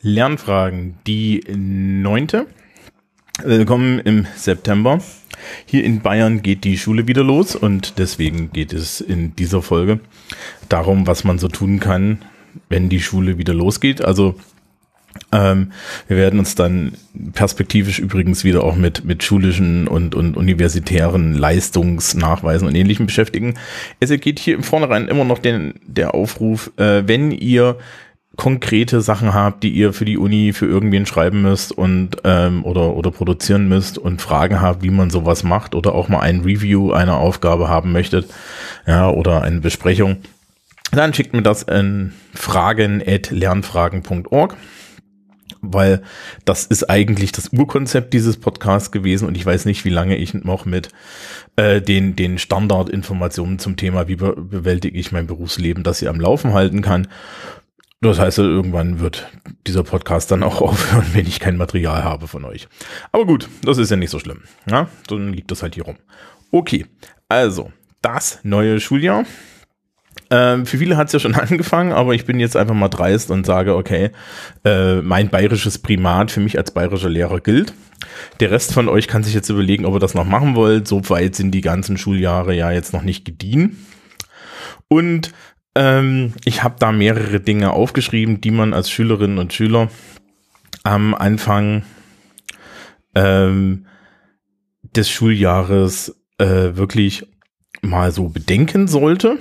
Lernfragen, die neunte. Willkommen im September. Hier in Bayern geht die Schule wieder los und deswegen geht es in dieser Folge darum, was man so tun kann, wenn die Schule wieder losgeht. Also ähm, wir werden uns dann perspektivisch übrigens wieder auch mit, mit schulischen und, und universitären Leistungsnachweisen und Ähnlichem beschäftigen. Es geht hier im Vornherein immer noch den, der Aufruf, äh, wenn ihr konkrete Sachen habt, die ihr für die Uni für irgendwen schreiben müsst und ähm, oder oder produzieren müsst und Fragen habt, wie man sowas macht oder auch mal ein Review einer Aufgabe haben möchtet, ja oder eine Besprechung, dann schickt mir das in fragen@lernfragen.org weil das ist eigentlich das Urkonzept dieses Podcasts gewesen und ich weiß nicht, wie lange ich noch mit äh, den, den Standardinformationen zum Thema, wie be bewältige ich mein Berufsleben, das hier am Laufen halten kann. Das heißt, irgendwann wird dieser Podcast dann auch aufhören, wenn ich kein Material habe von euch. Aber gut, das ist ja nicht so schlimm. Ja, dann liegt das halt hier rum. Okay, also das neue Schuljahr. Ähm, für viele hat es ja schon angefangen, aber ich bin jetzt einfach mal dreist und sage, okay, äh, mein bayerisches Primat für mich als bayerischer Lehrer gilt. Der Rest von euch kann sich jetzt überlegen, ob ihr das noch machen wollt. So weit sind die ganzen Schuljahre ja jetzt noch nicht gediehen. Und ähm, ich habe da mehrere Dinge aufgeschrieben, die man als Schülerinnen und Schüler am Anfang ähm, des Schuljahres äh, wirklich mal so bedenken sollte.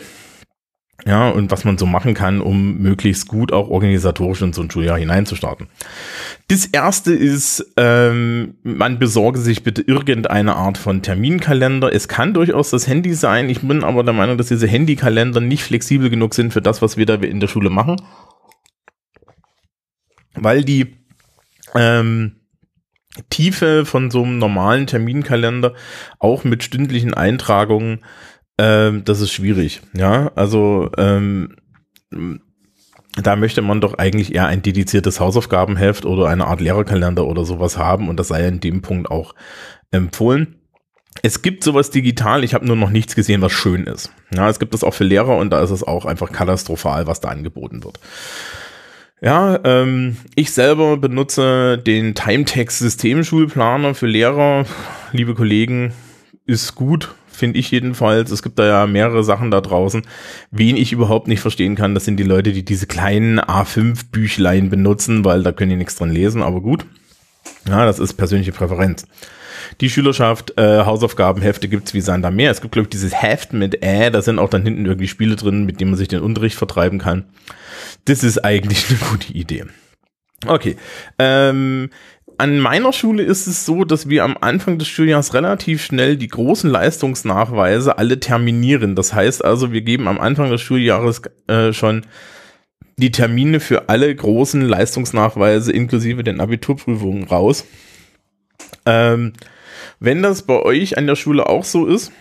Ja, und was man so machen kann, um möglichst gut auch organisatorisch in so ein Schuljahr hineinzustarten. Das erste ist, ähm, man besorge sich bitte irgendeine Art von Terminkalender. Es kann durchaus das Handy sein. Ich bin aber der Meinung, dass diese Handykalender nicht flexibel genug sind für das, was wir da in der Schule machen. Weil die ähm, Tiefe von so einem normalen Terminkalender auch mit stündlichen Eintragungen ähm, das ist schwierig. Ja, also ähm, da möchte man doch eigentlich eher ein dediziertes Hausaufgabenheft oder eine Art Lehrerkalender oder sowas haben und das sei in dem Punkt auch empfohlen. Es gibt sowas digital, ich habe nur noch nichts gesehen, was schön ist. Ja, es gibt das auch für Lehrer und da ist es auch einfach katastrophal, was da angeboten wird. Ja, ähm, ich selber benutze den Timetext Systemschulplaner für Lehrer. Liebe Kollegen, ist gut, finde ich jedenfalls. Es gibt da ja mehrere Sachen da draußen. Wen ich überhaupt nicht verstehen kann, das sind die Leute, die diese kleinen A5-Büchlein benutzen, weil da können die nichts dran lesen, aber gut. Ja, das ist persönliche Präferenz. Die Schülerschaft, äh, Hausaufgabenhefte gibt's wie Sand am Meer. Es gibt, glaube ich, dieses Heft mit äh, da sind auch dann hinten irgendwie Spiele drin, mit denen man sich den Unterricht vertreiben kann. Das ist eigentlich eine gute Idee. Okay. Ähm, an meiner Schule ist es so, dass wir am Anfang des Schuljahres relativ schnell die großen Leistungsnachweise alle terminieren. Das heißt also, wir geben am Anfang des Schuljahres äh, schon die Termine für alle großen Leistungsnachweise inklusive den Abiturprüfungen raus. Ähm, wenn das bei euch an der Schule auch so ist,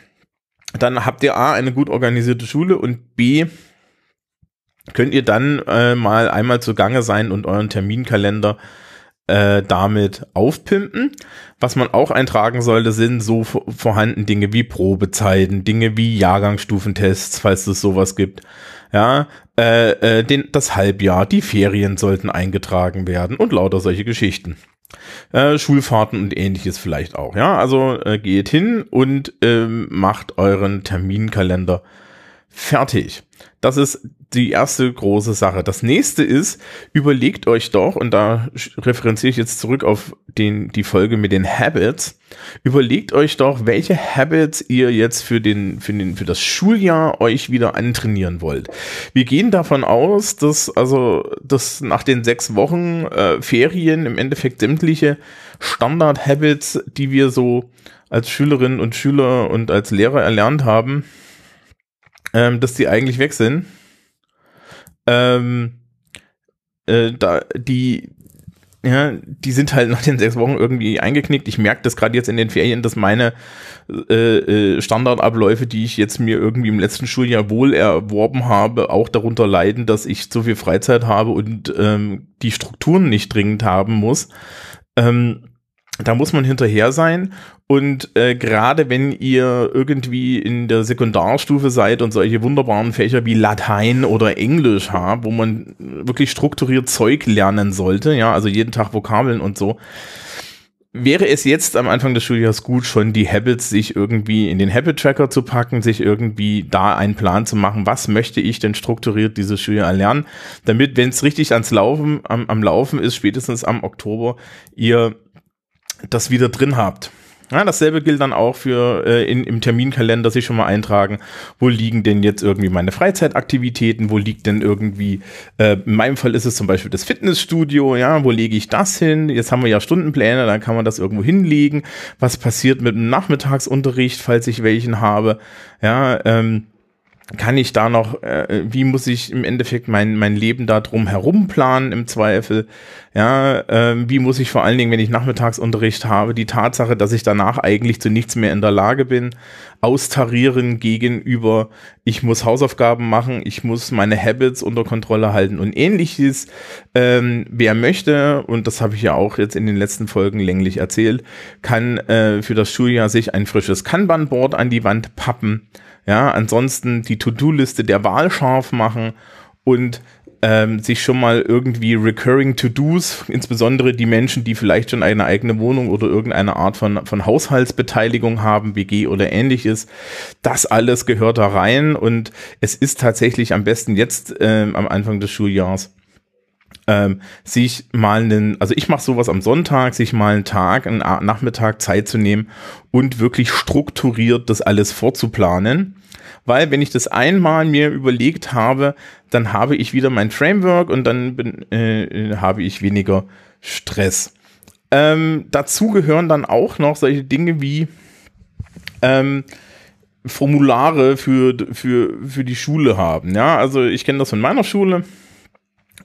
dann habt ihr A, eine gut organisierte Schule und B, könnt ihr dann äh, mal einmal zugange sein und euren Terminkalender äh, damit aufpimpen. Was man auch eintragen sollte, sind so vorhanden Dinge wie Probezeiten, Dinge wie Jahrgangsstufentests, falls es sowas gibt. Ja, äh, äh, den, das Halbjahr, die Ferien sollten eingetragen werden und lauter solche Geschichten. Äh, Schulfahrten und ähnliches vielleicht auch. Ja, also äh, geht hin und ähm, macht euren Terminkalender fertig. Das ist die erste große Sache. Das nächste ist, überlegt euch doch, und da referenziere ich jetzt zurück auf den, die Folge mit den Habits, überlegt euch doch, welche Habits ihr jetzt für den, für den, für das Schuljahr euch wieder antrainieren wollt. Wir gehen davon aus, dass, also, dass nach den sechs Wochen äh, Ferien im Endeffekt sämtliche Standard-Habits, die wir so als Schülerinnen und Schüler und als Lehrer erlernt haben, ähm, dass die eigentlich weg sind. Ähm, äh, da, die, ja, die sind halt nach den sechs Wochen irgendwie eingeknickt. Ich merke das gerade jetzt in den Ferien, dass meine äh, äh, Standardabläufe, die ich jetzt mir irgendwie im letzten Schuljahr wohl erworben habe, auch darunter leiden, dass ich zu viel Freizeit habe und ähm, die Strukturen nicht dringend haben muss. Ähm, da muss man hinterher sein. Und äh, gerade wenn ihr irgendwie in der Sekundarstufe seid und solche wunderbaren Fächer wie Latein oder Englisch habt, wo man wirklich strukturiert Zeug lernen sollte, ja, also jeden Tag Vokabeln und so, wäre es jetzt am Anfang des Studiums gut, schon die Habits sich irgendwie in den Habit Tracker zu packen, sich irgendwie da einen Plan zu machen, was möchte ich denn strukturiert dieses Schuljahr erlernen, damit, wenn es richtig ans Laufen, am, am Laufen ist, spätestens am Oktober, ihr das wieder drin habt. Ja, dasselbe gilt dann auch für äh, in, im Terminkalender sich schon mal eintragen, wo liegen denn jetzt irgendwie meine Freizeitaktivitäten, wo liegt denn irgendwie, äh, in meinem Fall ist es zum Beispiel das Fitnessstudio, ja, wo lege ich das hin? Jetzt haben wir ja Stundenpläne, dann kann man das irgendwo hinlegen. Was passiert mit dem Nachmittagsunterricht, falls ich welchen habe? Ja, ähm, kann ich da noch, äh, wie muss ich im Endeffekt mein, mein Leben da drum herum planen im Zweifel? Ja, äh, wie muss ich vor allen Dingen, wenn ich Nachmittagsunterricht habe, die Tatsache, dass ich danach eigentlich zu nichts mehr in der Lage bin, austarieren gegenüber, ich muss Hausaufgaben machen, ich muss meine Habits unter Kontrolle halten und ähnliches. Ähm, wer möchte, und das habe ich ja auch jetzt in den letzten Folgen länglich erzählt, kann äh, für das Schuljahr sich ein frisches Kanban-Board an die Wand pappen ja, ansonsten die To-Do-Liste der Wahl scharf machen und ähm, sich schon mal irgendwie recurring To-Dos, insbesondere die Menschen, die vielleicht schon eine eigene Wohnung oder irgendeine Art von, von Haushaltsbeteiligung haben, WG oder ähnliches, das alles gehört da rein und es ist tatsächlich am besten jetzt ähm, am Anfang des Schuljahres ähm, sich mal einen, also ich mache sowas am Sonntag, sich mal einen Tag, einen Nachmittag Zeit zu nehmen und wirklich strukturiert das alles vorzuplanen. Weil wenn ich das einmal mir überlegt habe, dann habe ich wieder mein Framework und dann bin, äh, habe ich weniger Stress. Ähm, dazu gehören dann auch noch solche Dinge wie ähm, Formulare für, für, für die Schule haben. Ja, also ich kenne das von meiner Schule.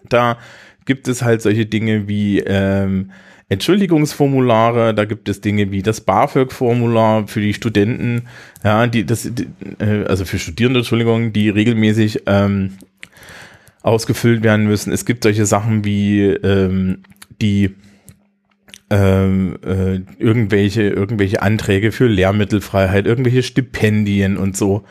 Da gibt es halt solche Dinge wie ähm, Entschuldigungsformulare, da gibt es Dinge wie das BAföG-Formular für die Studenten, ja, die das, die, äh, also für Studierende, Entschuldigung, die regelmäßig ähm, ausgefüllt werden müssen. Es gibt solche Sachen wie ähm, die ähm, äh, irgendwelche, irgendwelche Anträge für Lehrmittelfreiheit, irgendwelche Stipendien und so.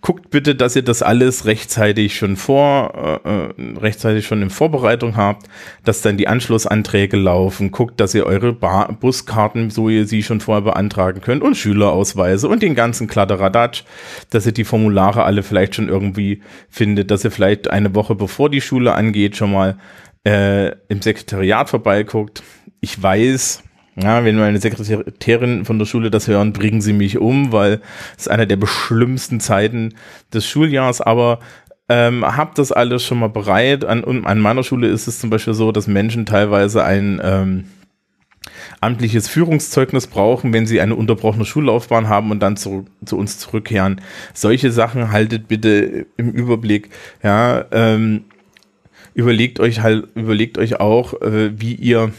Guckt bitte, dass ihr das alles rechtzeitig schon vor, äh, äh, rechtzeitig schon in Vorbereitung habt, dass dann die Anschlussanträge laufen. Guckt, dass ihr eure Bar Buskarten, so ihr sie schon vorher beantragen könnt und Schülerausweise und den ganzen Kladderadatsch, dass ihr die Formulare alle vielleicht schon irgendwie findet, dass ihr vielleicht eine Woche bevor die Schule angeht schon mal äh, im Sekretariat vorbeiguckt ich weiß, ja, wenn meine Sekretärin von der Schule das hören, bringen sie mich um, weil es einer der beschlimmsten Zeiten des Schuljahres, aber ähm, hab das alles schon mal bereit. An, an meiner Schule ist es zum Beispiel so, dass Menschen teilweise ein ähm, amtliches Führungszeugnis brauchen, wenn sie eine unterbrochene Schullaufbahn haben und dann zu, zu uns zurückkehren. Solche Sachen haltet bitte im Überblick. Ja, ähm, überlegt euch halt, überlegt euch auch, äh, wie ihr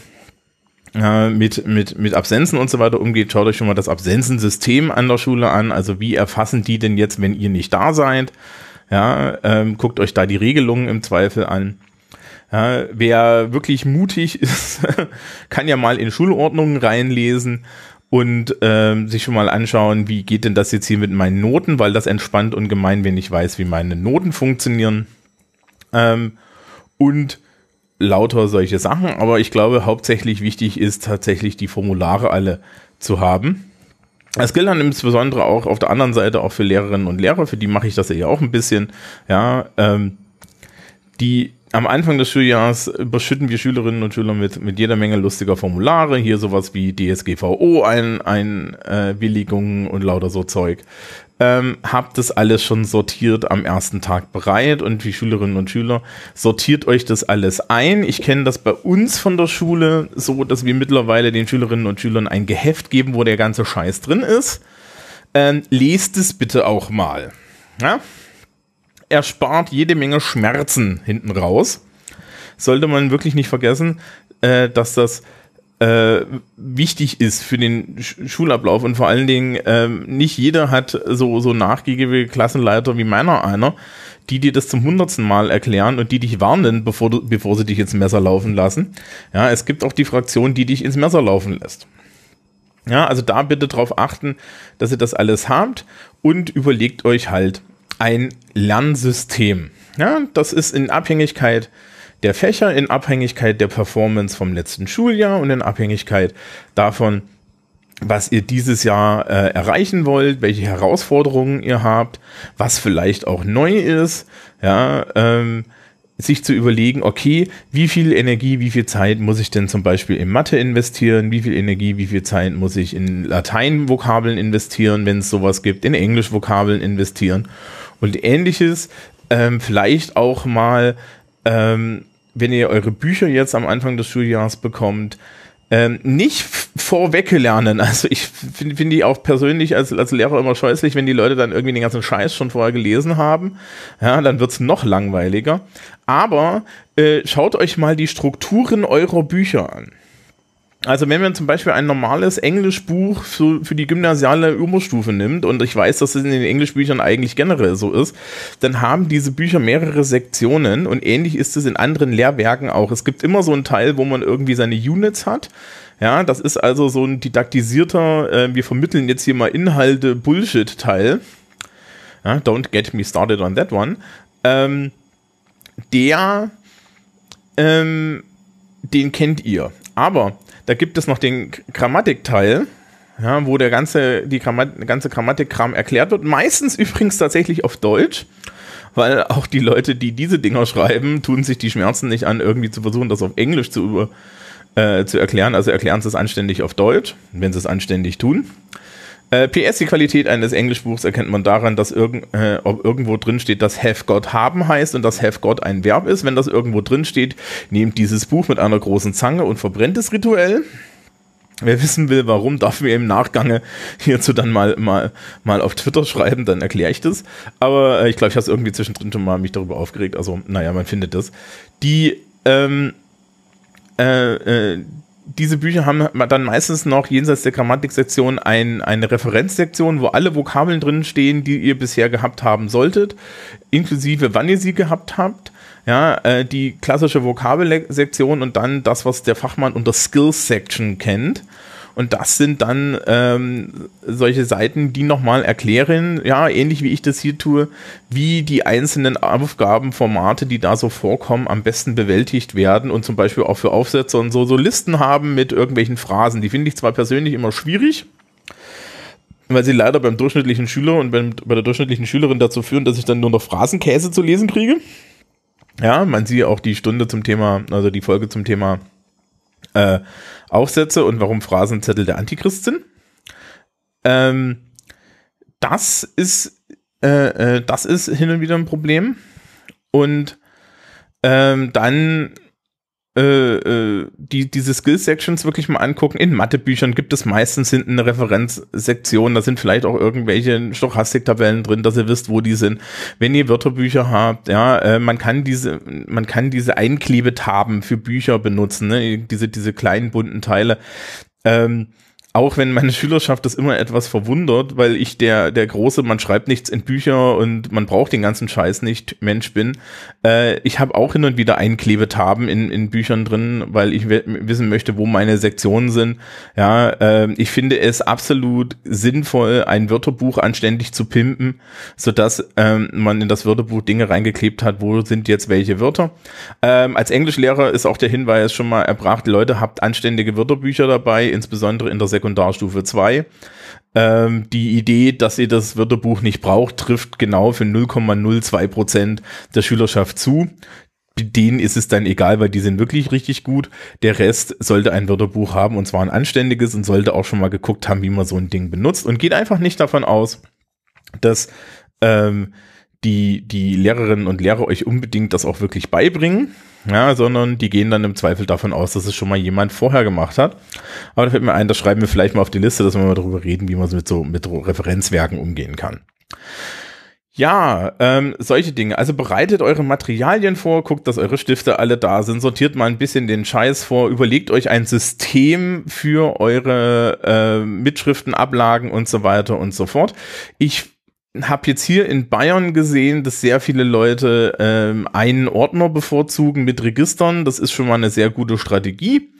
mit, mit, mit Absenzen und so weiter umgeht, schaut euch schon mal das Absenzensystem an der Schule an. Also wie erfassen die denn jetzt, wenn ihr nicht da seid? Ja, ähm, guckt euch da die Regelungen im Zweifel an. Ja, wer wirklich mutig ist, kann ja mal in Schulordnungen reinlesen und ähm, sich schon mal anschauen, wie geht denn das jetzt hier mit meinen Noten, weil das entspannt und gemein, wenn ich weiß, wie meine Noten funktionieren. Ähm, und lauter solche Sachen, aber ich glaube, hauptsächlich wichtig ist tatsächlich die Formulare alle zu haben. Das gilt dann insbesondere auch auf der anderen Seite auch für Lehrerinnen und Lehrer, für die mache ich das ja auch ein bisschen, ja, ähm, die am Anfang des Schuljahres überschütten wir Schülerinnen und Schüler mit, mit jeder Menge lustiger Formulare, hier sowas wie DSGVO, ein, Einwilligungen und lauter so Zeug ähm, habe das alles schon sortiert am ersten Tag bereit und die Schülerinnen und Schüler sortiert euch das alles ein. Ich kenne das bei uns von der Schule so, dass wir mittlerweile den Schülerinnen und Schülern ein Geheft geben, wo der ganze Scheiß drin ist. Ähm, lest es bitte auch mal. Ja? Erspart jede Menge Schmerzen hinten raus. Sollte man wirklich nicht vergessen, äh, dass das äh, wichtig ist für den Schulablauf und vor allen Dingen ähm, nicht jeder hat so so nachgiebige Klassenleiter wie meiner einer, die dir das zum hundertsten Mal erklären und die dich warnen, bevor du bevor sie dich ins Messer laufen lassen. Ja, es gibt auch die Fraktion, die dich ins Messer laufen lässt. Ja, also da bitte darauf achten, dass ihr das alles habt und überlegt euch halt ein Lernsystem. Ja, das ist in Abhängigkeit der Fächer, in Abhängigkeit der Performance vom letzten Schuljahr und in Abhängigkeit davon, was ihr dieses Jahr äh, erreichen wollt, welche Herausforderungen ihr habt, was vielleicht auch neu ist, ja, ähm, sich zu überlegen, okay, wie viel Energie, wie viel Zeit muss ich denn zum Beispiel in Mathe investieren, wie viel Energie, wie viel Zeit muss ich in Latein-Vokabeln investieren, wenn es sowas gibt, in Englisch-Vokabeln investieren und ähnliches. Ähm, vielleicht auch mal, ähm, wenn ihr eure Bücher jetzt am Anfang des Schuljahres bekommt, ähm, nicht vorweg lernen. Also ich finde find die auch persönlich als, als Lehrer immer scheußlich, wenn die Leute dann irgendwie den ganzen Scheiß schon vorher gelesen haben. Ja, dann wird's noch langweiliger. Aber äh, schaut euch mal die Strukturen eurer Bücher an. Also wenn man zum Beispiel ein normales Englischbuch für, für die gymnasiale Überstufe nimmt, und ich weiß, dass es in den Englischbüchern eigentlich generell so ist, dann haben diese Bücher mehrere Sektionen und ähnlich ist es in anderen Lehrwerken auch. Es gibt immer so einen Teil, wo man irgendwie seine Units hat. Ja, das ist also so ein didaktisierter, äh, wir vermitteln jetzt hier mal Inhalte Bullshit-Teil. Ja, don't get me started on that one. Ähm, der, ähm, den kennt ihr. Aber da gibt es noch den Grammatikteil, ja, wo der ganze, die Grammat ganze Grammatikkram erklärt wird. Meistens übrigens tatsächlich auf Deutsch, weil auch die Leute, die diese Dinger schreiben, tun sich die Schmerzen nicht an, irgendwie zu versuchen, das auf Englisch zu, äh, zu erklären. Also erklären sie es anständig auf Deutsch, wenn sie es anständig tun. Äh, PS, die Qualität eines Englischbuchs erkennt man daran, dass irgend, äh, ob irgendwo drin steht, dass have got haben heißt und dass have got ein Verb ist. Wenn das irgendwo drin steht, nehmt dieses Buch mit einer großen Zange und verbrennt es rituell. Wer wissen will, warum, darf mir im Nachgange hierzu dann mal, mal, mal auf Twitter schreiben, dann erkläre ich das. Aber äh, ich glaube, ich habe es irgendwie zwischendrin schon mal mich darüber aufgeregt. Also, naja, man findet das. Die, ähm, äh, äh, diese Bücher haben dann meistens noch jenseits der Grammatiksektion ein, eine Referenzsektion, wo alle Vokabeln drin stehen, die ihr bisher gehabt haben solltet, inklusive wann ihr sie gehabt habt. Ja, äh, die klassische Vokabelsektion und dann das, was der Fachmann unter Skills Section kennt. Und das sind dann ähm, solche Seiten, die nochmal erklären, ja, ähnlich wie ich das hier tue, wie die einzelnen Aufgabenformate, die da so vorkommen, am besten bewältigt werden und zum Beispiel auch für Aufsätze und so, so Listen haben mit irgendwelchen Phrasen. Die finde ich zwar persönlich immer schwierig, weil sie leider beim durchschnittlichen Schüler und beim, bei der durchschnittlichen Schülerin dazu führen, dass ich dann nur noch Phrasenkäse zu lesen kriege. Ja, man sieht auch die Stunde zum Thema, also die Folge zum Thema äh, Aufsätze und warum Phrasenzettel der Antichrist sind. Ähm, das ist, äh, äh, das ist hin und wieder ein Problem. Und ähm, dann die, diese Skill-Sections wirklich mal angucken. In Mathebüchern gibt es meistens hinten eine Referenzsektion, da sind vielleicht auch irgendwelche Stochastiktabellen drin, dass ihr wisst, wo die sind. Wenn ihr Wörterbücher habt, ja, äh, man kann diese, man kann diese Einklebetaben für Bücher benutzen, ne? diese, diese kleinen bunten Teile. Ähm, auch wenn meine Schülerschaft das immer etwas verwundert, weil ich der, der große, man schreibt nichts in Bücher und man braucht den ganzen Scheiß nicht, Mensch bin. Äh, ich habe auch hin und wieder Einklebetaben in, in Büchern drin, weil ich wissen möchte, wo meine Sektionen sind. Ja, äh, ich finde es absolut sinnvoll, ein Wörterbuch anständig zu pimpen, sodass ähm, man in das Wörterbuch Dinge reingeklebt hat, wo sind jetzt welche Wörter. Ähm, als Englischlehrer ist auch der Hinweis schon mal erbracht, Leute, habt anständige Wörterbücher dabei, insbesondere in der Sekundär Sekundarstufe 2. Ähm, die Idee, dass ihr das Wörterbuch nicht braucht, trifft genau für 0,02 Prozent der Schülerschaft zu. Denen ist es dann egal, weil die sind wirklich richtig gut. Der Rest sollte ein Wörterbuch haben und zwar ein anständiges und sollte auch schon mal geguckt haben, wie man so ein Ding benutzt und geht einfach nicht davon aus, dass ähm, die, die Lehrerinnen und Lehrer euch unbedingt das auch wirklich beibringen, ja, sondern die gehen dann im Zweifel davon aus, dass es schon mal jemand vorher gemacht hat. Aber da fällt mir ein, das schreiben wir vielleicht mal auf die Liste, dass wir mal darüber reden, wie man mit so mit Referenzwerken umgehen kann. Ja, ähm, solche Dinge. Also bereitet eure Materialien vor, guckt, dass eure Stifte alle da sind, sortiert mal ein bisschen den Scheiß vor, überlegt euch ein System für eure äh, Mitschriften, Ablagen und so weiter und so fort. Ich habe jetzt hier in Bayern gesehen, dass sehr viele Leute ähm, einen Ordner bevorzugen mit Registern. Das ist schon mal eine sehr gute Strategie.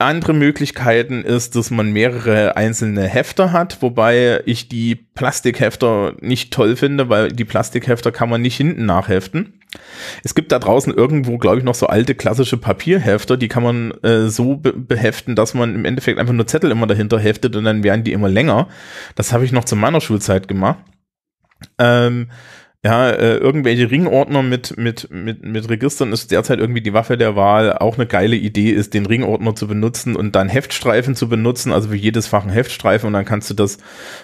Andere Möglichkeiten ist, dass man mehrere einzelne Hefter hat, wobei ich die Plastikhefter nicht toll finde, weil die Plastikhefter kann man nicht hinten nachheften. Es gibt da draußen irgendwo, glaube ich, noch so alte klassische Papierhefter, die kann man äh, so be beheften, dass man im Endeffekt einfach nur Zettel immer dahinter heftet und dann werden die immer länger. Das habe ich noch zu meiner Schulzeit gemacht. Ähm, ja, äh, irgendwelche Ringordner mit, mit, mit, mit Registern ist derzeit irgendwie die Waffe der Wahl. Auch eine geile Idee ist, den Ringordner zu benutzen und dann Heftstreifen zu benutzen, also für jedes Fach ein Heftstreifen und dann kannst du das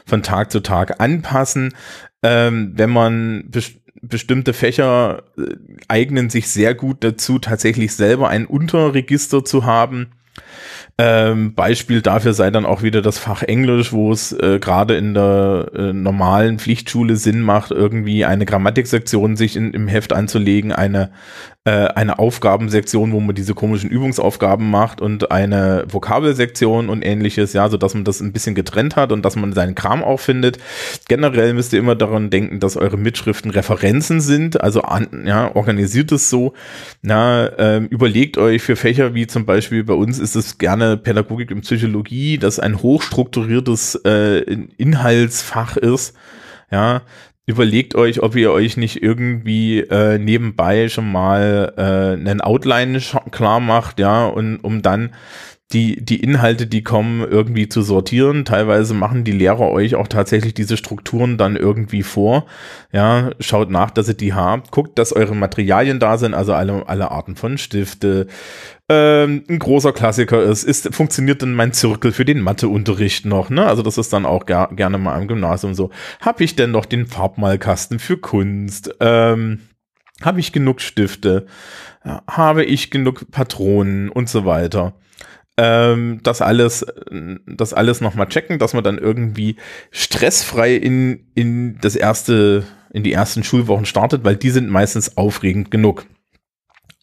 von Tag zu Tag anpassen. Ähm, wenn man best bestimmte Fächer äh, eignen sich sehr gut dazu, tatsächlich selber ein Unterregister zu haben ähm, Beispiel dafür sei dann auch wieder das Fach Englisch, wo es äh, gerade in der äh, normalen Pflichtschule Sinn macht, irgendwie eine Grammatiksektion sich in, im Heft anzulegen, eine eine Aufgabensektion, wo man diese komischen Übungsaufgaben macht und eine Vokabelsektion und ähnliches, ja, so dass man das ein bisschen getrennt hat und dass man seinen Kram auch findet. Generell müsst ihr immer daran denken, dass eure Mitschriften Referenzen sind, also an, ja, organisiert es so. Na, ähm, überlegt euch für Fächer wie zum Beispiel bei uns ist es gerne Pädagogik und Psychologie, das ein hochstrukturiertes äh, Inhaltsfach ist. Ja, überlegt euch, ob ihr euch nicht irgendwie äh, nebenbei schon mal äh, einen Outline klar macht, ja, und um dann die, die Inhalte, die kommen, irgendwie zu sortieren. Teilweise machen die Lehrer euch auch tatsächlich diese Strukturen dann irgendwie vor. Ja, schaut nach, dass ihr die habt. Guckt, dass eure Materialien da sind, also alle, alle Arten von Stifte, ähm, ein großer Klassiker ist, ist, funktioniert denn mein Zirkel für den Matheunterricht noch, ne? Also das ist dann auch gar, gerne mal am Gymnasium so. Hab ich denn noch den Farbmalkasten für Kunst? Ähm, habe ich genug Stifte? Habe ich genug Patronen und so weiter? Ähm, das alles, das alles nochmal checken, dass man dann irgendwie stressfrei in, in das erste, in die ersten Schulwochen startet, weil die sind meistens aufregend genug.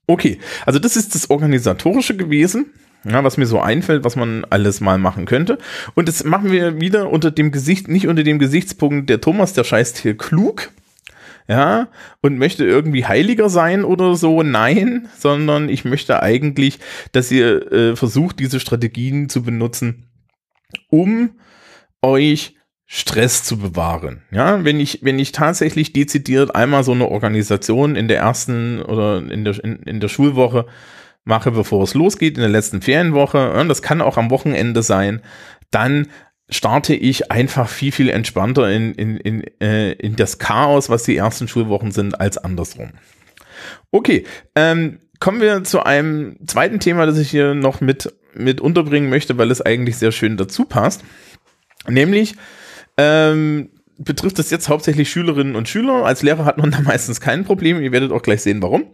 Okay, also das ist das Organisatorische gewesen. Ja, was mir so einfällt, was man alles mal machen könnte. Und das machen wir wieder unter dem Gesicht, nicht unter dem Gesichtspunkt, der Thomas, der scheißt hier klug, ja, und möchte irgendwie heiliger sein oder so. Nein, sondern ich möchte eigentlich, dass ihr äh, versucht, diese Strategien zu benutzen, um euch Stress zu bewahren. Ja, wenn ich, wenn ich tatsächlich dezidiert einmal so eine Organisation in der ersten oder in der, in, in der Schulwoche mache, bevor es losgeht, in der letzten Ferienwoche, das kann auch am Wochenende sein, dann starte ich einfach viel, viel entspannter in, in, in, äh, in das Chaos, was die ersten Schulwochen sind, als andersrum. Okay, ähm, kommen wir zu einem zweiten Thema, das ich hier noch mit, mit unterbringen möchte, weil es eigentlich sehr schön dazu passt. Nämlich ähm, betrifft es jetzt hauptsächlich Schülerinnen und Schüler. Als Lehrer hat man da meistens kein Problem. Ihr werdet auch gleich sehen, warum.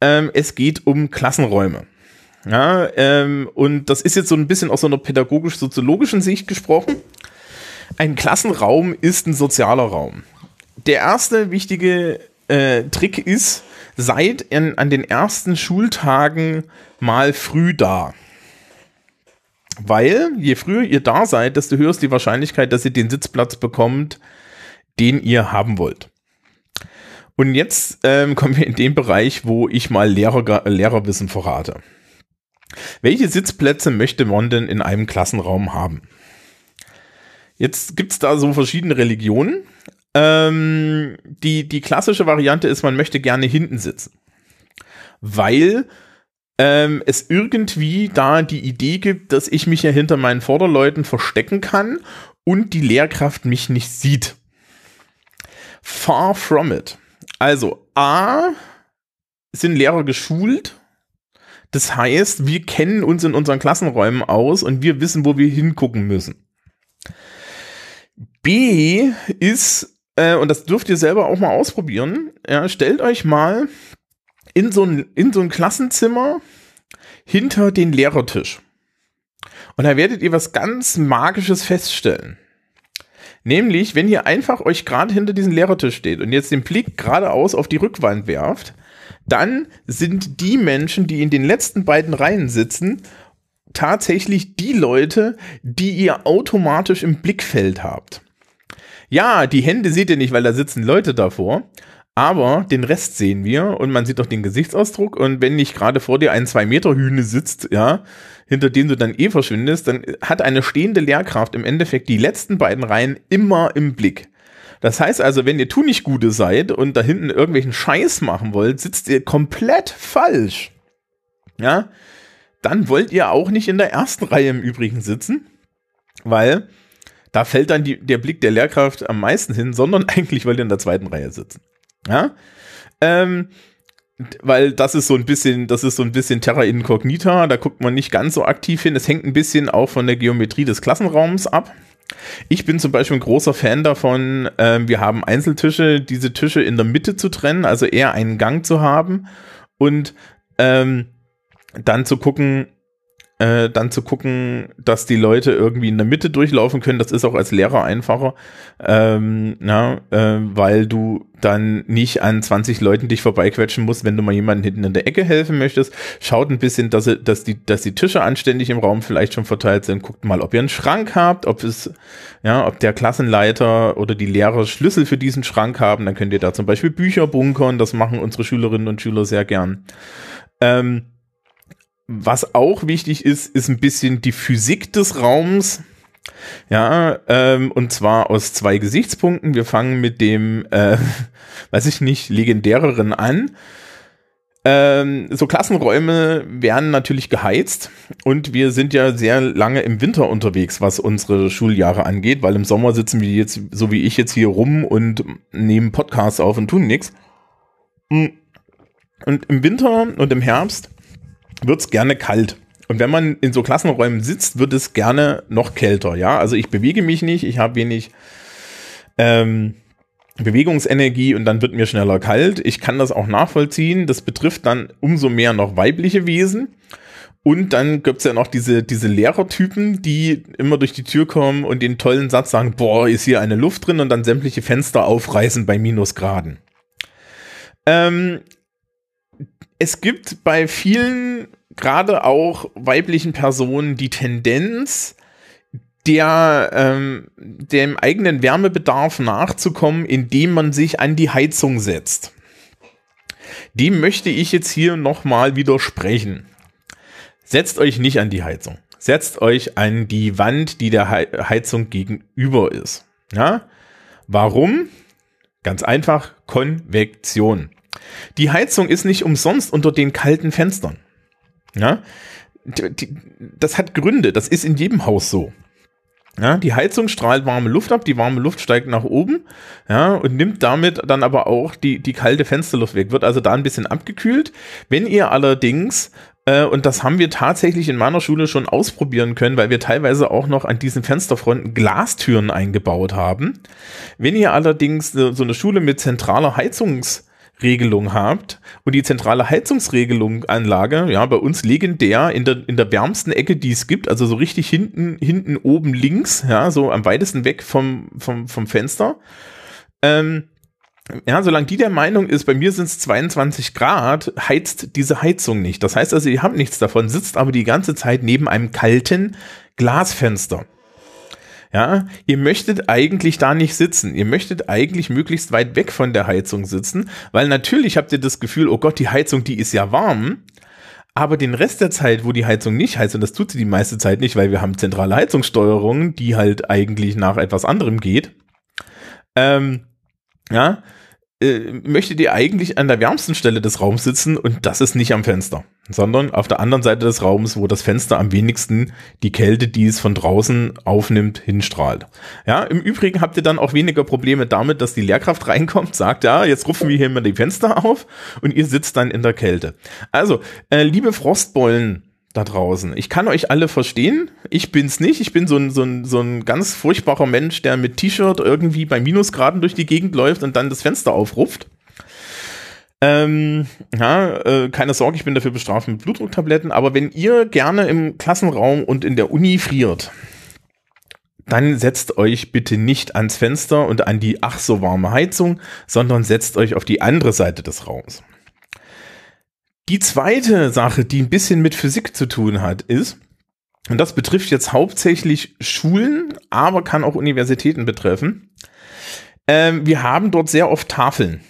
Ähm, es geht um Klassenräume. Ja, ähm, und das ist jetzt so ein bisschen aus so einer pädagogisch-soziologischen Sicht gesprochen. Ein Klassenraum ist ein sozialer Raum. Der erste wichtige äh, Trick ist, seid in, an den ersten Schultagen mal früh da. Weil je früher ihr da seid, desto höher ist die Wahrscheinlichkeit, dass ihr den Sitzplatz bekommt, den ihr haben wollt. Und jetzt ähm, kommen wir in den Bereich, wo ich mal Lehrer, Lehrerwissen verrate. Welche Sitzplätze möchte man denn in einem Klassenraum haben? Jetzt gibt es da so verschiedene Religionen. Ähm, die, die klassische Variante ist, man möchte gerne hinten sitzen. Weil ähm, es irgendwie da die Idee gibt, dass ich mich ja hinter meinen Vorderleuten verstecken kann und die Lehrkraft mich nicht sieht. Far from it. Also, A, sind Lehrer geschult. Das heißt, wir kennen uns in unseren Klassenräumen aus und wir wissen, wo wir hingucken müssen. B ist, äh, und das dürft ihr selber auch mal ausprobieren, ja, stellt euch mal in so ein, in so ein Klassenzimmer hinter den Lehrertisch. Und da werdet ihr was ganz Magisches feststellen. Nämlich, wenn ihr einfach euch gerade hinter diesen Lehrertisch steht und jetzt den Blick geradeaus auf die Rückwand werft, dann sind die Menschen, die in den letzten beiden Reihen sitzen, tatsächlich die Leute, die ihr automatisch im Blickfeld habt. Ja, die Hände seht ihr nicht, weil da sitzen Leute davor. Aber den Rest sehen wir und man sieht auch den Gesichtsausdruck. Und wenn nicht gerade vor dir ein zwei Meter Hühne sitzt, ja, hinter dem du dann eh verschwindest, dann hat eine stehende Lehrkraft im Endeffekt die letzten beiden Reihen immer im Blick. Das heißt also, wenn ihr Tunichtgute seid und da hinten irgendwelchen Scheiß machen wollt, sitzt ihr komplett falsch. Ja, dann wollt ihr auch nicht in der ersten Reihe im Übrigen sitzen, weil da fällt dann die, der Blick der Lehrkraft am meisten hin, sondern eigentlich wollt ihr in der zweiten Reihe sitzen. Ja, ähm, weil das ist so ein bisschen, das ist so ein bisschen Terra Incognita, da guckt man nicht ganz so aktiv hin. Es hängt ein bisschen auch von der Geometrie des Klassenraums ab. Ich bin zum Beispiel ein großer Fan davon, äh, wir haben Einzeltische, diese Tische in der Mitte zu trennen, also eher einen Gang zu haben und ähm, dann zu gucken, äh, dann zu gucken, dass die Leute irgendwie in der Mitte durchlaufen können. Das ist auch als Lehrer einfacher, ähm, na, äh, weil du dann nicht an 20 Leuten dich vorbeiquetschen musst, wenn du mal jemanden hinten in der Ecke helfen möchtest. Schaut ein bisschen, dass, dass, die, dass die Tische anständig im Raum vielleicht schon verteilt sind. Guckt mal, ob ihr einen Schrank habt, ob es, ja, ob der Klassenleiter oder die Lehrer Schlüssel für diesen Schrank haben. Dann könnt ihr da zum Beispiel Bücher bunkern. Das machen unsere Schülerinnen und Schüler sehr gern. Ähm, was auch wichtig ist, ist ein bisschen die Physik des Raums. Ja, ähm, und zwar aus zwei Gesichtspunkten. Wir fangen mit dem, äh, weiß ich nicht, legendäreren an. Ähm, so Klassenräume werden natürlich geheizt und wir sind ja sehr lange im Winter unterwegs, was unsere Schuljahre angeht, weil im Sommer sitzen wir jetzt, so wie ich jetzt hier rum und nehmen Podcasts auf und tun nichts. Und im Winter und im Herbst wird es gerne kalt. Und wenn man in so Klassenräumen sitzt, wird es gerne noch kälter. Ja, also ich bewege mich nicht, ich habe wenig ähm, Bewegungsenergie und dann wird mir schneller kalt. Ich kann das auch nachvollziehen. Das betrifft dann umso mehr noch weibliche Wesen. Und dann gibt's ja noch diese, diese Lehrertypen, die immer durch die Tür kommen und den tollen Satz sagen, boah, ist hier eine Luft drin und dann sämtliche Fenster aufreißen bei Minusgraden. Ähm, es gibt bei vielen, gerade auch weiblichen Personen, die Tendenz, der ähm, dem eigenen Wärmebedarf nachzukommen, indem man sich an die Heizung setzt. Dem möchte ich jetzt hier nochmal widersprechen. Setzt euch nicht an die Heizung. Setzt euch an die Wand, die der Heizung gegenüber ist. Ja? Warum? Ganz einfach, Konvektion. Die Heizung ist nicht umsonst unter den kalten Fenstern. Ja? Das hat Gründe, das ist in jedem Haus so. Ja, die Heizung strahlt warme Luft ab, die warme Luft steigt nach oben, ja, und nimmt damit dann aber auch die, die kalte Fensterluft weg, wird also da ein bisschen abgekühlt. Wenn ihr allerdings, äh, und das haben wir tatsächlich in meiner Schule schon ausprobieren können, weil wir teilweise auch noch an diesen Fensterfronten Glastüren eingebaut haben. Wenn ihr allerdings so eine Schule mit zentraler Heizungs- Regelung habt und die zentrale Heizungsregelung Anlage, ja, bei uns legendär in der, in der wärmsten Ecke, die es gibt, also so richtig hinten, hinten oben links, ja, so am weitesten weg vom, vom, vom Fenster. Ähm, ja, solange die der Meinung ist, bei mir sind es 22 Grad, heizt diese Heizung nicht. Das heißt also, ihr habt nichts davon, sitzt aber die ganze Zeit neben einem kalten Glasfenster. Ja, ihr möchtet eigentlich da nicht sitzen. Ihr möchtet eigentlich möglichst weit weg von der Heizung sitzen, weil natürlich habt ihr das Gefühl, oh Gott, die Heizung, die ist ja warm. Aber den Rest der Zeit, wo die Heizung nicht heizt, und das tut sie die meiste Zeit nicht, weil wir haben zentrale Heizungssteuerung, die halt eigentlich nach etwas anderem geht. Ähm, ja, äh, möchtet ihr eigentlich an der wärmsten Stelle des Raums sitzen und das ist nicht am Fenster, sondern auf der anderen Seite des Raums, wo das Fenster am wenigsten die Kälte, die es von draußen aufnimmt, hinstrahlt. Ja, im Übrigen habt ihr dann auch weniger Probleme damit, dass die Lehrkraft reinkommt, sagt, ja, jetzt rufen wir hier mal die Fenster auf und ihr sitzt dann in der Kälte. Also, äh, liebe Frostbeulen, da draußen. Ich kann euch alle verstehen. Ich bin's nicht. Ich bin so ein, so ein, so ein ganz furchtbarer Mensch, der mit T-Shirt irgendwie bei Minusgraden durch die Gegend läuft und dann das Fenster aufruft. Ähm, ja, äh, keine Sorge, ich bin dafür bestraft mit Blutdrucktabletten, aber wenn ihr gerne im Klassenraum und in der Uni friert, dann setzt euch bitte nicht ans Fenster und an die ach so warme Heizung, sondern setzt euch auf die andere Seite des Raums. Die zweite Sache, die ein bisschen mit Physik zu tun hat, ist, Und das betrifft jetzt hauptsächlich Schulen, aber kann auch Universitäten betreffen. Ähm, wir haben dort sehr oft Tafeln.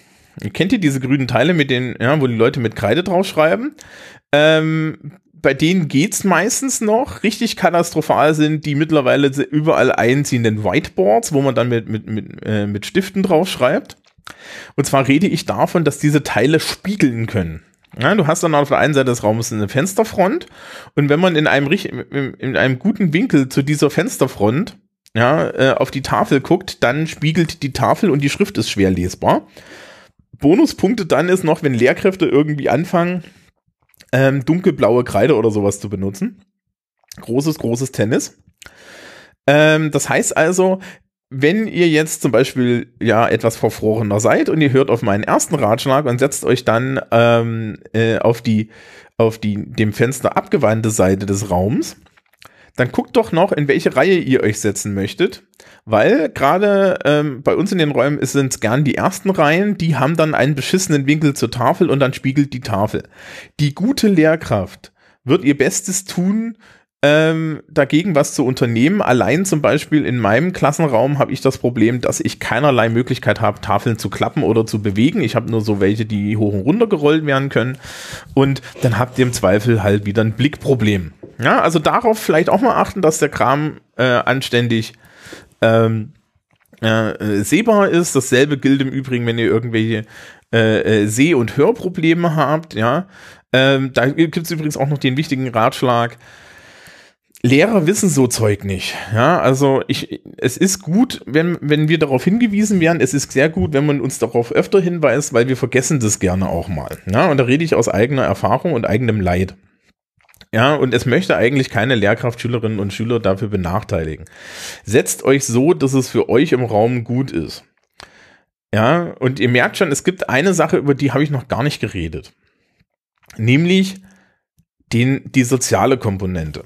Kennt ihr diese grünen Teile, mit denen, ja, wo die Leute mit Kreide draufschreiben? Ähm, bei denen geht's meistens noch. Richtig katastrophal sind die mittlerweile überall einziehenden Whiteboards, wo man dann mit, mit, mit, äh, mit Stiften draufschreibt. Und zwar rede ich davon, dass diese Teile spiegeln können. Ja, du hast dann auf der einen Seite des Raumes eine Fensterfront und wenn man in einem, in einem guten Winkel zu dieser Fensterfront ja, äh, auf die Tafel guckt, dann spiegelt die Tafel und die Schrift ist schwer lesbar. Bonuspunkte dann ist noch, wenn Lehrkräfte irgendwie anfangen, ähm, dunkelblaue Kreide oder sowas zu benutzen. Großes, großes Tennis. Ähm, das heißt also, wenn ihr jetzt zum Beispiel ja etwas verfrorener seid und ihr hört auf meinen ersten Ratschlag und setzt euch dann ähm, äh, auf die auf die dem Fenster abgewandte Seite des Raums, dann guckt doch noch, in welche Reihe ihr euch setzen möchtet, weil gerade ähm, bei uns in den Räumen sind es gern die ersten Reihen, die haben dann einen beschissenen Winkel zur Tafel und dann spiegelt die Tafel. Die gute Lehrkraft wird ihr Bestes tun, ähm, dagegen was zu unternehmen. Allein zum Beispiel in meinem Klassenraum habe ich das Problem, dass ich keinerlei Möglichkeit habe, Tafeln zu klappen oder zu bewegen. Ich habe nur so welche, die hoch und runter gerollt werden können. Und dann habt ihr im Zweifel halt wieder ein Blickproblem. Ja, also darauf vielleicht auch mal achten, dass der Kram äh, anständig ähm, äh, sehbar ist. Dasselbe gilt im Übrigen, wenn ihr irgendwelche äh, äh Seh- und Hörprobleme habt. Ja, ähm, da gibt es übrigens auch noch den wichtigen Ratschlag Lehrer wissen so Zeug nicht. Ja, also ich, es ist gut, wenn, wenn wir darauf hingewiesen werden. Es ist sehr gut, wenn man uns darauf öfter hinweist, weil wir vergessen das gerne auch mal. Ja, und da rede ich aus eigener Erfahrung und eigenem Leid. Ja, und es möchte eigentlich keine Lehrkraft, Schülerinnen und Schüler dafür benachteiligen. Setzt euch so, dass es für euch im Raum gut ist. Ja, und ihr merkt schon, es gibt eine Sache, über die habe ich noch gar nicht geredet. Nämlich den, die soziale Komponente.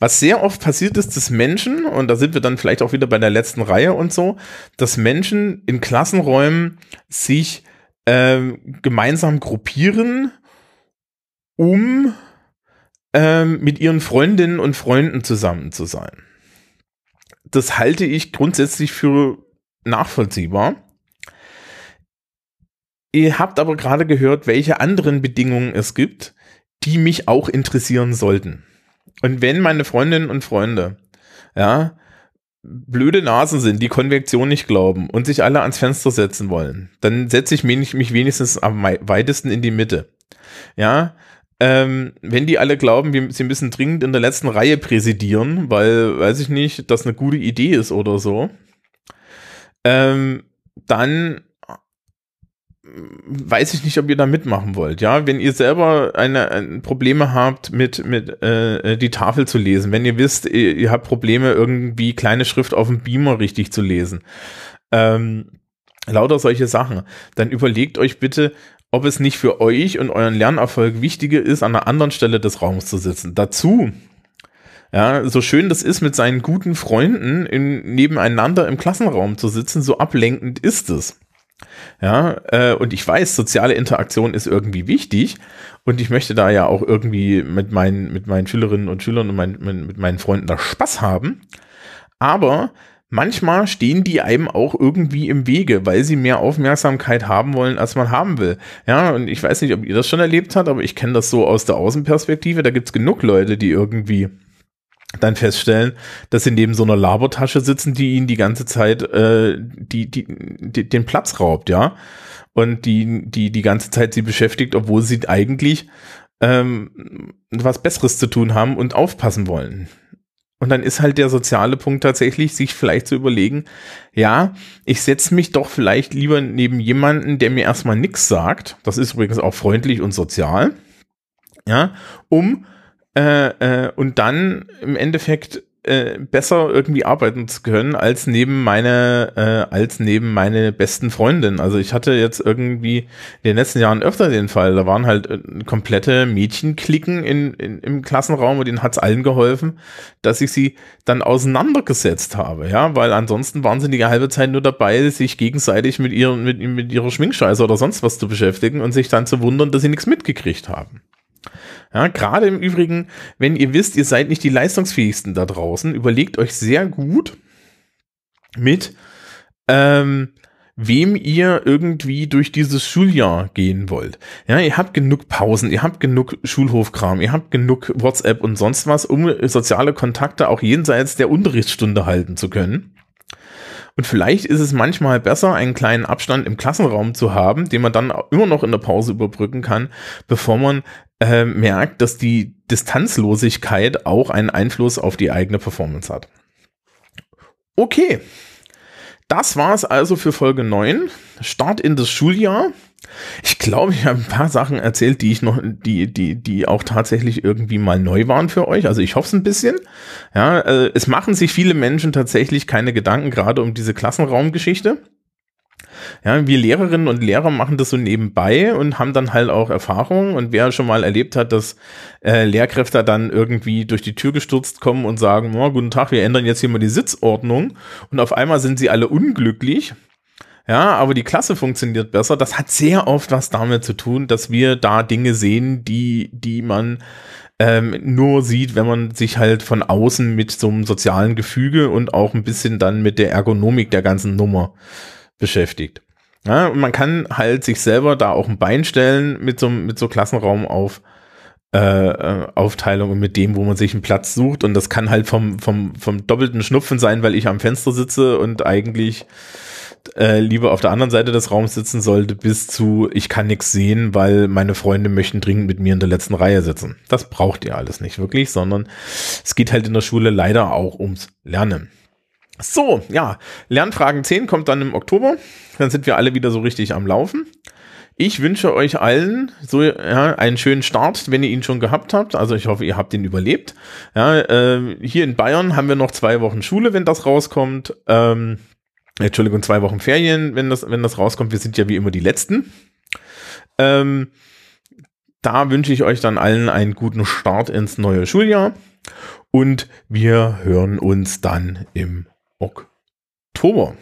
Was sehr oft passiert ist, dass Menschen, und da sind wir dann vielleicht auch wieder bei der letzten Reihe und so, dass Menschen in Klassenräumen sich ähm, gemeinsam gruppieren, um ähm, mit ihren Freundinnen und Freunden zusammen zu sein. Das halte ich grundsätzlich für nachvollziehbar. Ihr habt aber gerade gehört, welche anderen Bedingungen es gibt, die mich auch interessieren sollten. Und wenn meine Freundinnen und Freunde, ja, blöde Nasen sind, die Konvektion nicht glauben und sich alle ans Fenster setzen wollen, dann setze ich mich, wenigstens am weitesten in die Mitte. Ja, ähm, wenn die alle glauben, sie müssen dringend in der letzten Reihe präsidieren, weil, weiß ich nicht, das eine gute Idee ist oder so, ähm, dann weiß ich nicht, ob ihr da mitmachen wollt. Ja, wenn ihr selber eine, eine Probleme habt, mit mit äh, die Tafel zu lesen, wenn ihr wisst, ihr, ihr, habt Probleme irgendwie kleine Schrift auf dem Beamer richtig zu lesen, ähm, lauter solche Sachen, dann überlegt euch bitte, ob es nicht für euch und euren Lernerfolg wichtiger ist, an einer anderen Stelle des Raums zu sitzen. Dazu ja, so schön das ist, mit seinen guten Freunden in, nebeneinander im Klassenraum zu sitzen, so ablenkend ist es. Ja, äh, und ich weiß, soziale Interaktion ist irgendwie wichtig und ich möchte da ja auch irgendwie mit meinen, mit meinen Schülerinnen und Schülern und mein, mit meinen Freunden da Spaß haben. Aber manchmal stehen die einem auch irgendwie im Wege, weil sie mehr Aufmerksamkeit haben wollen, als man haben will. Ja, und ich weiß nicht, ob ihr das schon erlebt habt, aber ich kenne das so aus der Außenperspektive. Da gibt's genug Leute, die irgendwie dann feststellen, dass sie neben so einer Labertasche sitzen, die ihnen die ganze Zeit äh, die, die, die, den Platz raubt, ja. Und die, die die ganze Zeit sie beschäftigt, obwohl sie eigentlich ähm, was Besseres zu tun haben und aufpassen wollen. Und dann ist halt der soziale Punkt tatsächlich, sich vielleicht zu überlegen, ja, ich setze mich doch vielleicht lieber neben jemanden, der mir erstmal nichts sagt. Das ist übrigens auch freundlich und sozial. Ja, um äh, äh, und dann im Endeffekt äh, besser irgendwie arbeiten zu können als neben meine äh, als neben meine besten Freundin. Also ich hatte jetzt irgendwie in den letzten Jahren öfter den Fall, da waren halt äh, komplette Mädchenklicken in, in, im Klassenraum und denen hat's allen geholfen, dass ich sie dann auseinandergesetzt habe, ja, weil ansonsten waren sie die halbe Zeit nur dabei, sich gegenseitig mit ihren mit, mit ihrer Schminkscheiße oder sonst was zu beschäftigen und sich dann zu wundern, dass sie nichts mitgekriegt haben. Ja, gerade im Übrigen, wenn ihr wisst, ihr seid nicht die leistungsfähigsten da draußen, überlegt euch sehr gut mit, ähm, wem ihr irgendwie durch dieses Schuljahr gehen wollt. Ja, ihr habt genug Pausen, ihr habt genug Schulhofkram, ihr habt genug WhatsApp und sonst was, um soziale Kontakte auch jenseits der Unterrichtsstunde halten zu können. Und vielleicht ist es manchmal besser, einen kleinen Abstand im Klassenraum zu haben, den man dann immer noch in der Pause überbrücken kann, bevor man äh, merkt, dass die Distanzlosigkeit auch einen Einfluss auf die eigene Performance hat. Okay, das war es also für Folge 9. Start in das Schuljahr. Ich glaube, ich habe ein paar Sachen erzählt, die ich noch, die, die, die auch tatsächlich irgendwie mal neu waren für euch. Also ich hoffe es ein bisschen. Ja, äh, es machen sich viele Menschen tatsächlich keine Gedanken gerade um diese Klassenraumgeschichte. Ja, wir Lehrerinnen und Lehrer machen das so nebenbei und haben dann halt auch Erfahrung. Und wer schon mal erlebt hat, dass äh, Lehrkräfte dann irgendwie durch die Tür gestürzt kommen und sagen, oh, guten Tag, wir ändern jetzt hier mal die Sitzordnung. Und auf einmal sind sie alle unglücklich. Ja, aber die Klasse funktioniert besser. Das hat sehr oft was damit zu tun, dass wir da Dinge sehen, die, die man ähm, nur sieht, wenn man sich halt von außen mit so einem sozialen Gefüge und auch ein bisschen dann mit der Ergonomik der ganzen Nummer beschäftigt. Ja, und man kann halt sich selber da auch ein Bein stellen mit so, mit so Klassenraum auf, äh, äh, Aufteilung und mit dem, wo man sich einen Platz sucht. Und das kann halt vom, vom, vom doppelten Schnupfen sein, weil ich am Fenster sitze und eigentlich äh, lieber auf der anderen Seite des Raums sitzen sollte, bis zu ich kann nichts sehen, weil meine Freunde möchten dringend mit mir in der letzten Reihe sitzen. Das braucht ihr alles nicht wirklich, sondern es geht halt in der Schule leider auch ums Lernen. So, ja, Lernfragen 10 kommt dann im Oktober. Dann sind wir alle wieder so richtig am Laufen. Ich wünsche euch allen so ja, einen schönen Start, wenn ihr ihn schon gehabt habt. Also ich hoffe, ihr habt ihn überlebt. Ja, äh, hier in Bayern haben wir noch zwei Wochen Schule, wenn das rauskommt. Ähm, Entschuldigung, zwei Wochen Ferien, wenn das, wenn das rauskommt. Wir sind ja wie immer die Letzten. Ähm, da wünsche ich euch dann allen einen guten Start ins neue Schuljahr. Und wir hören uns dann im Oktober.